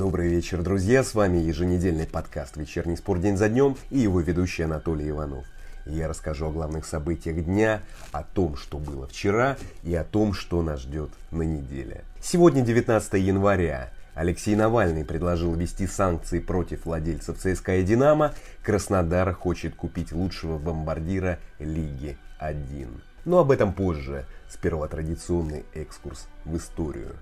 Добрый вечер, друзья! С вами еженедельный подкаст «Вечерний спорт день за днем» и его ведущий Анатолий Иванов. Я расскажу о главных событиях дня, о том, что было вчера и о том, что нас ждет на неделе. Сегодня 19 января. Алексей Навальный предложил ввести санкции против владельцев ЦСКА и «Динамо». Краснодар хочет купить лучшего бомбардира Лиги 1. Но об этом позже. Сперва традиционный экскурс в историю.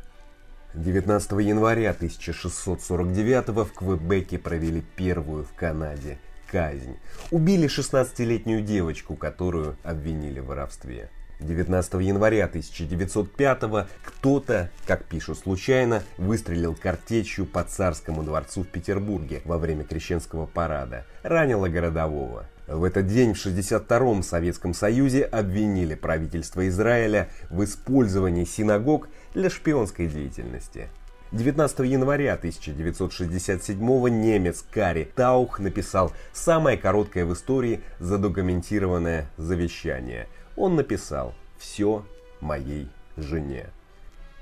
19 января 1649 в Квебеке провели первую в Канаде казнь. Убили 16-летнюю девочку, которую обвинили в воровстве. 19 января 1905 кто-то, как пишут случайно, выстрелил картечью по царскому дворцу в Петербурге во время крещенского парада. Ранило городового. В этот день в 1962-м Советском Союзе обвинили правительство Израиля в использовании синагог для шпионской деятельности. 19 января 1967 немец Кари Таух написал самое короткое в истории задокументированное завещание. Он написал «Все моей жене».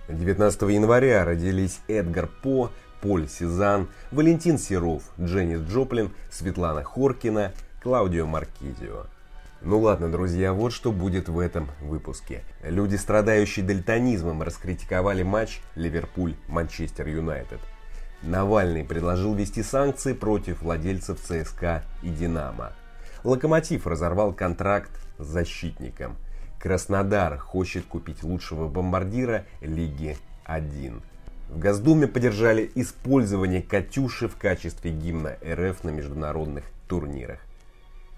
19 января родились Эдгар По, Поль Сезанн, Валентин Серов, Дженнис Джоплин, Светлана Хоркина – Клаудио Маркизио. Ну ладно, друзья, вот что будет в этом выпуске. Люди, страдающие дальтонизмом, раскритиковали матч Ливерпуль-Манчестер Юнайтед. Навальный предложил ввести санкции против владельцев ЦСКА и Динамо. Локомотив разорвал контракт с защитником. Краснодар хочет купить лучшего бомбардира Лиги 1. В Госдуме поддержали использование «Катюши» в качестве гимна РФ на международных турнирах.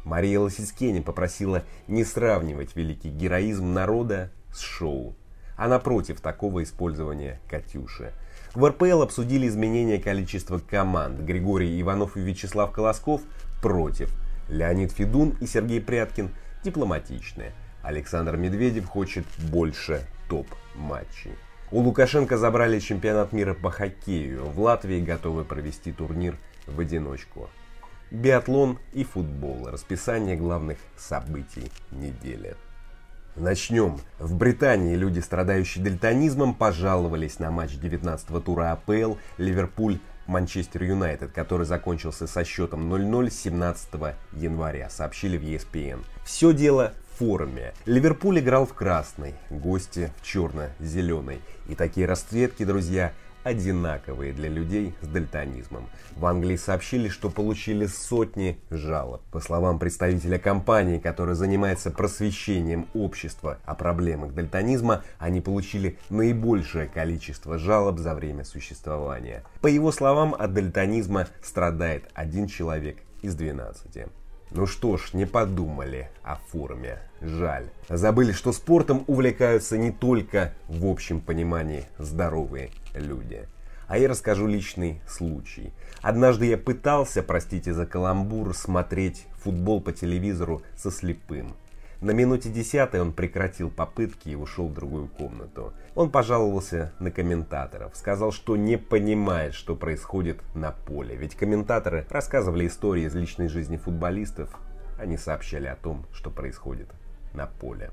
Мария Лосицкени попросила не сравнивать великий героизм народа с шоу. Она против такого использования «Катюши». В РПЛ обсудили изменение количества команд. Григорий Иванов и Вячеслав Колосков против. Леонид Федун и Сергей Пряткин дипломатичные. Александр Медведев хочет больше топ-матчей. У Лукашенко забрали чемпионат мира по хоккею. В Латвии готовы провести турнир в одиночку биатлон и футбол. Расписание главных событий недели. Начнем. В Британии люди, страдающие дальтонизмом, пожаловались на матч 19-го тура АПЛ Ливерпуль Манчестер Юнайтед, который закончился со счетом 0-0 17 января, сообщили в ESPN. Все дело в форме. Ливерпуль играл в красной, гости в черно-зеленой. И такие расцветки, друзья, одинаковые для людей с дальтонизмом. В Англии сообщили, что получили сотни жалоб. По словам представителя компании, которая занимается просвещением общества о проблемах дальтонизма, они получили наибольшее количество жалоб за время существования. По его словам, от дальтонизма страдает один человек из 12. Ну что ж, не подумали о форме. Жаль. Забыли, что спортом увлекаются не только в общем понимании здоровые люди. А я расскажу личный случай. Однажды я пытался, простите за каламбур, смотреть футбол по телевизору со слепым. На минуте десятой он прекратил попытки и ушел в другую комнату. Он пожаловался на комментаторов, сказал, что не понимает, что происходит на поле. Ведь комментаторы рассказывали истории из личной жизни футболистов, они сообщали о том, что происходит на поле.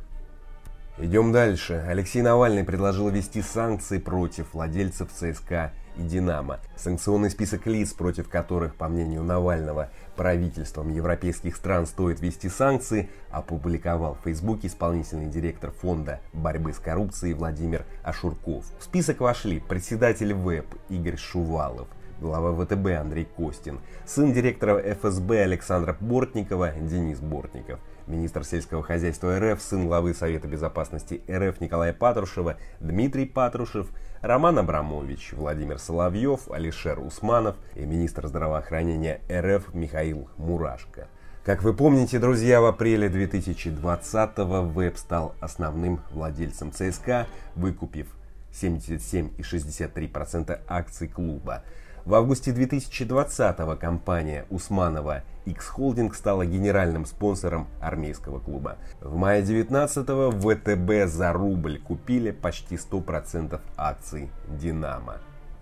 Идем дальше. Алексей Навальный предложил ввести санкции против владельцев ЦСКА и «Динамо». Санкционный список лиц, против которых, по мнению Навального, правительством европейских стран стоит ввести санкции, опубликовал в Фейсбуке исполнительный директор фонда борьбы с коррупцией Владимир Ашурков. В список вошли председатель ВЭП Игорь Шувалов, глава ВТБ Андрей Костин, сын директора ФСБ Александра Бортникова Денис Бортников, министр сельского хозяйства РФ, сын главы Совета безопасности РФ Николая Патрушева Дмитрий Патрушев – Роман Абрамович, Владимир Соловьев, Алишер Усманов и министр здравоохранения РФ Михаил Мурашко. Как вы помните, друзья, в апреле 2020-го ВЭБ стал основным владельцем ЦСКА, выкупив 77,63% акций клуба. В августе 2020-го компания Усманова X Holding стала генеральным спонсором армейского клуба. В мае 19-го ВТБ за рубль купили почти 100% акций «Динамо».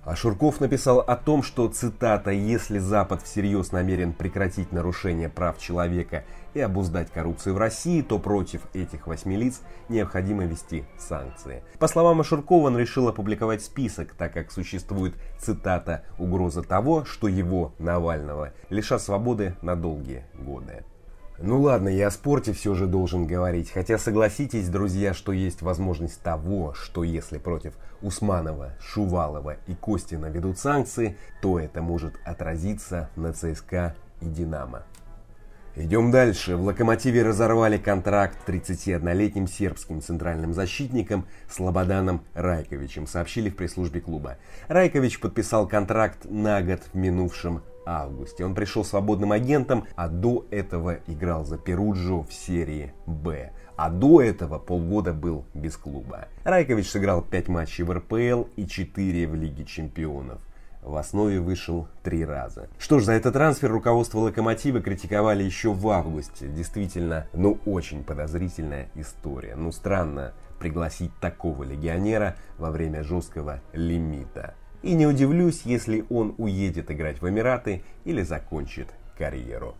А Шурков написал о том, что, цитата, «если Запад всерьез намерен прекратить нарушение прав человека и обуздать коррупцию в России, то против этих восьми лиц необходимо вести санкции». По словам Ашуркова, он решил опубликовать список, так как существует, цитата, «угроза того, что его, Навального, лишат свободы на долгие годы». Ну ладно, я о спорте все же должен говорить. Хотя согласитесь, друзья, что есть возможность того, что если против Усманова, Шувалова и Костина ведут санкции, то это может отразиться на ЦСКА и Динамо. Идем дальше. В «Локомотиве» разорвали контракт 31-летним сербским центральным защитником Слободаном Райковичем, сообщили в пресс-службе клуба. Райкович подписал контракт на год в минувшем августе. Он пришел свободным агентом, а до этого играл за Перуджо в серии «Б». А до этого полгода был без клуба. Райкович сыграл 5 матчей в РПЛ и 4 в Лиге чемпионов. В основе вышел три раза. Что ж, за этот трансфер руководство Локомотива критиковали еще в августе. Действительно, ну очень подозрительная история. Ну странно пригласить такого легионера во время жесткого лимита. И не удивлюсь, если он уедет играть в Эмираты или закончит карьеру.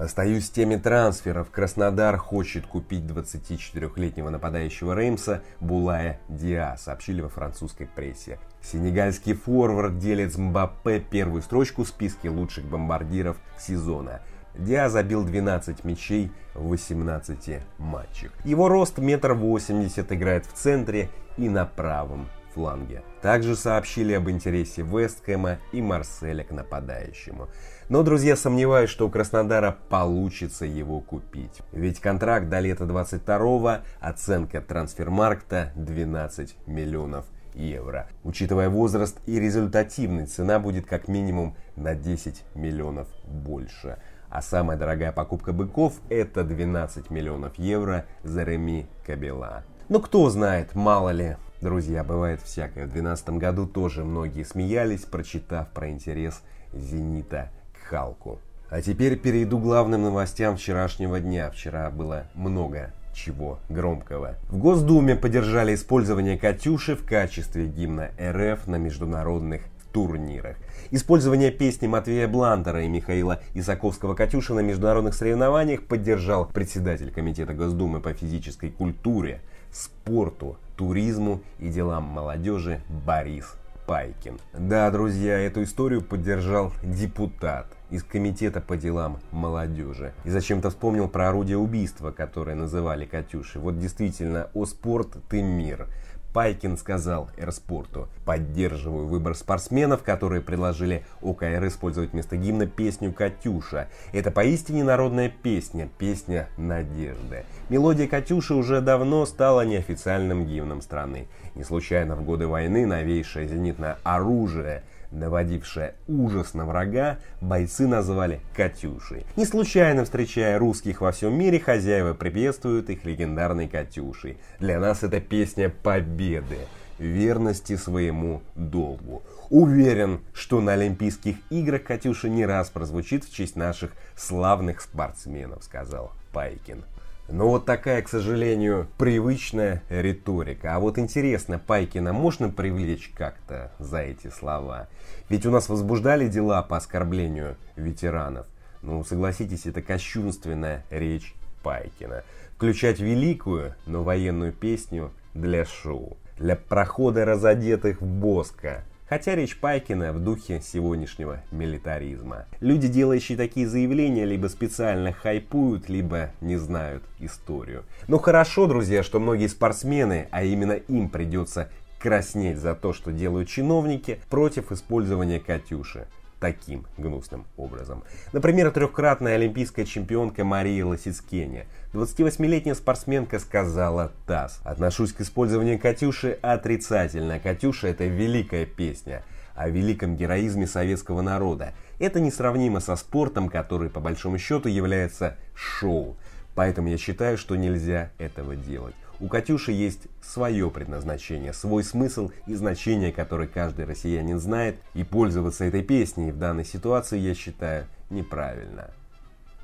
Остаюсь с теми трансферов. Краснодар хочет купить 24-летнего нападающего Реймса Булая Диа, сообщили во французской прессе. Сенегальский форвард делит с Мбаппе первую строчку в списке лучших бомбардиров сезона. Диа забил 12 мячей в 18 матчах. Его рост метр восемьдесят, играет в центре и на правом фланге. Также сообщили об интересе Вестхэма и Марселя к нападающему. Но, друзья, сомневаюсь, что у Краснодара получится его купить. Ведь контракт до лета 22-го, оценка трансфермаркта 12 миллионов евро. Учитывая возраст и результативность, цена будет как минимум на 10 миллионов больше. А самая дорогая покупка быков это 12 миллионов евро за Реми Кабела. Но кто знает, мало ли, Друзья, бывает всякое. В 2012 году тоже многие смеялись, прочитав про интерес «Зенита» к Халку. А теперь перейду к главным новостям вчерашнего дня. Вчера было много чего громкого. В Госдуме поддержали использование «Катюши» в качестве гимна РФ на международных турнирах. Использование песни Матвея Блантера и Михаила Исаковского «Катюша» на международных соревнованиях поддержал председатель Комитета Госдумы по физической культуре, спорту, туризму и делам молодежи Борис Пайкин. Да, друзья, эту историю поддержал депутат из Комитета по делам молодежи. И зачем-то вспомнил про орудие убийства, которое называли Катюши. Вот действительно, о спорт ты мир. Пайкин сказал Эрспорту, поддерживаю выбор спортсменов, которые предложили ОКР использовать вместо гимна песню «Катюша». Это поистине народная песня, песня надежды. Мелодия «Катюши» уже давно стала неофициальным гимном страны. Не случайно в годы войны новейшее зенитное оружие – наводившая ужас на врага, бойцы называли «Катюшей». Не случайно встречая русских во всем мире, хозяева приветствуют их легендарной «Катюшей». Для нас это песня победы, верности своему долгу. Уверен, что на Олимпийских играх «Катюша» не раз прозвучит в честь наших славных спортсменов, сказал Пайкин. Но вот такая, к сожалению, привычная риторика. А вот интересно, Пайкина можно привлечь как-то за эти слова? Ведь у нас возбуждали дела по оскорблению ветеранов. Ну, согласитесь, это кощунственная речь Пайкина. Включать великую, но военную песню для шоу. Для прохода разодетых в Боска Хотя речь Пайкина в духе сегодняшнего милитаризма. Люди, делающие такие заявления, либо специально хайпуют, либо не знают историю. Но хорошо, друзья, что многие спортсмены, а именно им придется краснеть за то, что делают чиновники, против использования «Катюши» таким гнусным образом. Например, трехкратная олимпийская чемпионка Мария Лосицкеня. 28-летняя спортсменка сказала ТАСС. Отношусь к использованию «Катюши» отрицательно. «Катюша» — это великая песня о великом героизме советского народа. Это несравнимо со спортом, который по большому счету является шоу. Поэтому я считаю, что нельзя этого делать. У «Катюши» есть свое предназначение, свой смысл и значение, которое каждый россиянин знает, и пользоваться этой песней в данной ситуации я считаю неправильно.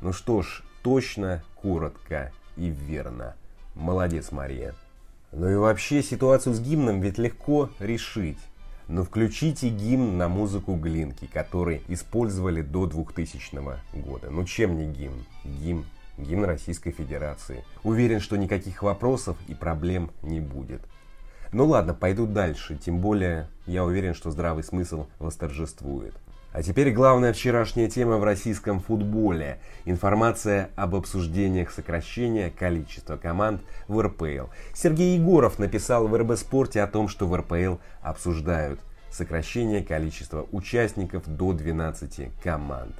Ну что ж, точно, коротко и верно. Молодец, Мария. Ну и вообще ситуацию с гимном ведь легко решить. но включите гимн на музыку Глинки, который использовали до 2000 года. Ну чем не гимн? Гимн гимн Российской Федерации. Уверен, что никаких вопросов и проблем не будет. Ну ладно, пойду дальше, тем более я уверен, что здравый смысл восторжествует. А теперь главная вчерашняя тема в российском футболе. Информация об обсуждениях сокращения количества команд в РПЛ. Сергей Егоров написал в РБ Спорте о том, что в РПЛ обсуждают сокращение количества участников до 12 команд.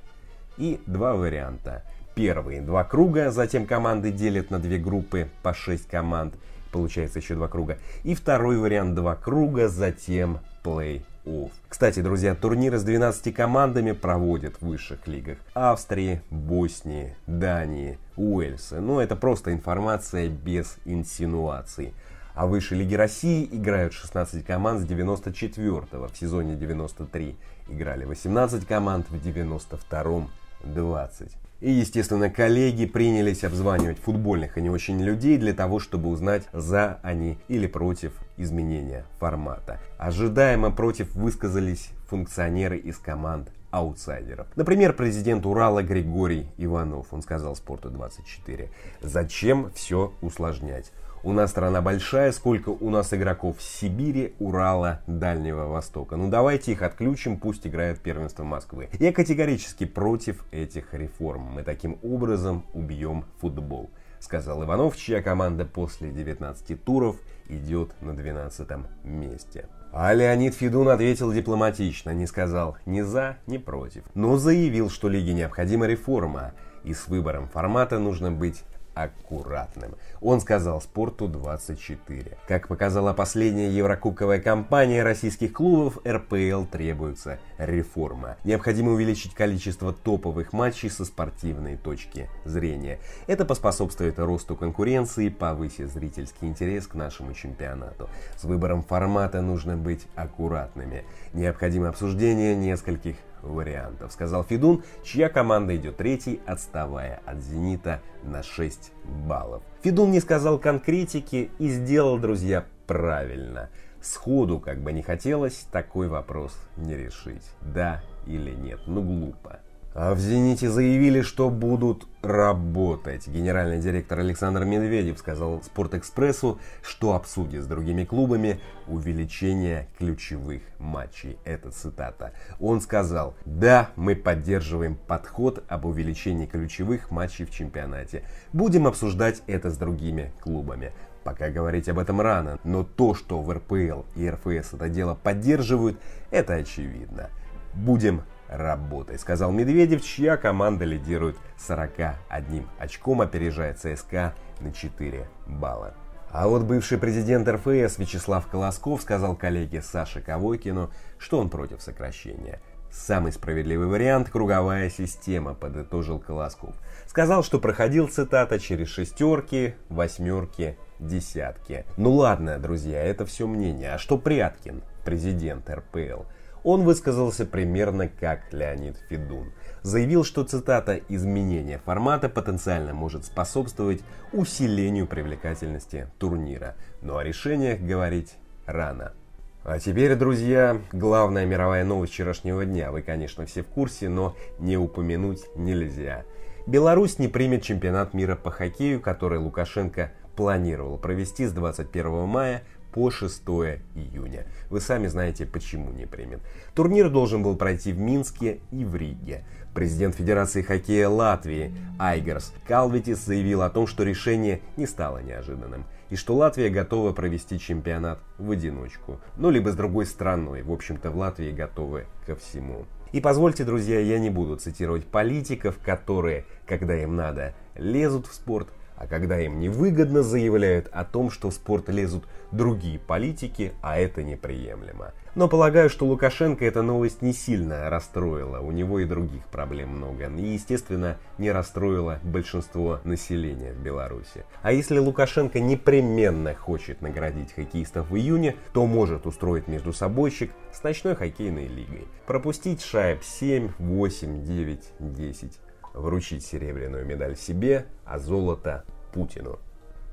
И два варианта. Первый – два круга, затем команды делят на две группы по 6 команд, получается еще два круга. И второй вариант – два круга, затем плей плей Кстати, друзья, турниры с 12 командами проводят в высших лигах Австрии, Боснии, Дании, Уэльса. Но ну, это просто информация без инсинуаций. А в высшей лиге России играют 16 команд с 94-го. В сезоне 93 играли 18 команд, в 92-м 20. И, естественно, коллеги принялись обзванивать футбольных и не очень людей для того, чтобы узнать, за они или против изменения формата. Ожидаемо против высказались функционеры из команд аутсайдеров. Например, президент Урала Григорий Иванов, он сказал Спорту 24, зачем все усложнять? У нас страна большая, сколько у нас игроков Сибири, Урала, Дальнего Востока. Ну давайте их отключим, пусть играют первенство Москвы. Я категорически против этих реформ. Мы таким образом убьем футбол. Сказал Иванов, чья команда после 19 туров идет на 12 месте. А Леонид Федун ответил дипломатично, не сказал ни за, ни против, но заявил, что лиге необходима реформа, и с выбором формата нужно быть аккуратным. Он сказал «Спорту 24». Как показала последняя еврокубковая кампания российских клубов, РПЛ требуется реформа. Необходимо увеличить количество топовых матчей со спортивной точки зрения. Это поспособствует росту конкуренции, повысит зрительский интерес к нашему чемпионату. С выбором формата нужно быть аккуратными. Необходимо обсуждение нескольких вариантов, сказал Федун, чья команда идет третий, отставая от «Зенита» на 6 баллов. Федун не сказал конкретики и сделал, друзья, правильно. Сходу, как бы не хотелось, такой вопрос не решить. Да или нет. Ну глупо. А в «Зените» заявили, что будут работать. Генеральный директор Александр Медведев сказал «Спортэкспрессу», что обсудит с другими клубами увеличение ключевых матчей. Это цитата. Он сказал «Да, мы поддерживаем подход об увеличении ключевых матчей в чемпионате. Будем обсуждать это с другими клубами». Пока говорить об этом рано, но то, что в РПЛ и РФС это дело поддерживают, это очевидно. Будем работой, сказал Медведев, чья команда лидирует 41 очком, опережая ЦСКА на 4 балла. А вот бывший президент РФС Вячеслав Колосков сказал коллеге Саше Ковойкину, что он против сокращения. Самый справедливый вариант – круговая система, подытожил Колосков. Сказал, что проходил, цитата, через шестерки, восьмерки, десятки. Ну ладно, друзья, это все мнение. А что Пряткин, президент РПЛ? Он высказался примерно как Леонид Федун. Заявил, что цитата «изменение формата потенциально может способствовать усилению привлекательности турнира, но о решениях говорить рано». А теперь, друзья, главная мировая новость вчерашнего дня. Вы, конечно, все в курсе, но не упомянуть нельзя. Беларусь не примет чемпионат мира по хоккею, который Лукашенко планировал провести с 21 мая по 6 июня. Вы сами знаете, почему не примет. Турнир должен был пройти в Минске и в Риге. Президент Федерации хоккея Латвии Айгерс Калвитис заявил о том, что решение не стало неожиданным и что Латвия готова провести чемпионат в одиночку. Ну, либо с другой страной. В общем-то, в Латвии готовы ко всему. И позвольте, друзья, я не буду цитировать политиков, которые, когда им надо, лезут в спорт, а когда им невыгодно, заявляют о том, что в спорт лезут другие политики, а это неприемлемо. Но полагаю, что Лукашенко эта новость не сильно расстроила, у него и других проблем много, и, естественно, не расстроила большинство населения в Беларуси. А если Лукашенко непременно хочет наградить хоккеистов в июне, то может устроить между собойщик с ночной хоккейной лигой. Пропустить шайб 7, 8, 9, 10 вручить серебряную медаль себе, а золото Путину.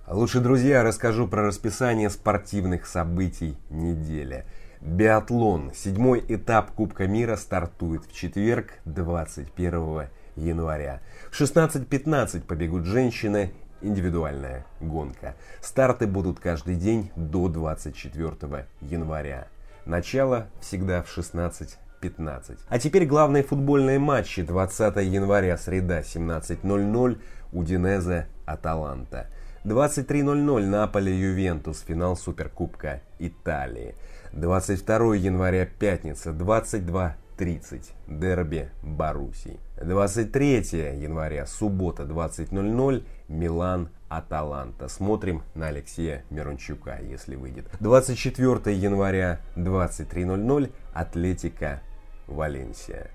Лучше, друзья, расскажу про расписание спортивных событий недели. Биатлон. Седьмой этап Кубка мира стартует в четверг, 21 января. В 16.15 побегут женщины. Индивидуальная гонка. Старты будут каждый день до 24 января. Начало всегда в 16 15. А теперь главные футбольные матчи. 20 января, среда, 17.00, Удинезе, Аталанта. 23.00 Наполе, Ювентус, финал Суперкубка Италии. 22 января, пятница, 22.30, дерби Боруссии. 23 января, суббота, 20.00, Милан, Аталанта. Смотрим на Алексея Мирончука, если выйдет. 24 января, 23.00, Атлетика, Валенсия.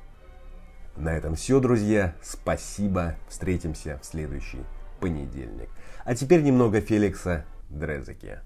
На этом все, друзья. Спасибо. Встретимся в следующий понедельник. А теперь немного Феликса Дрезеке.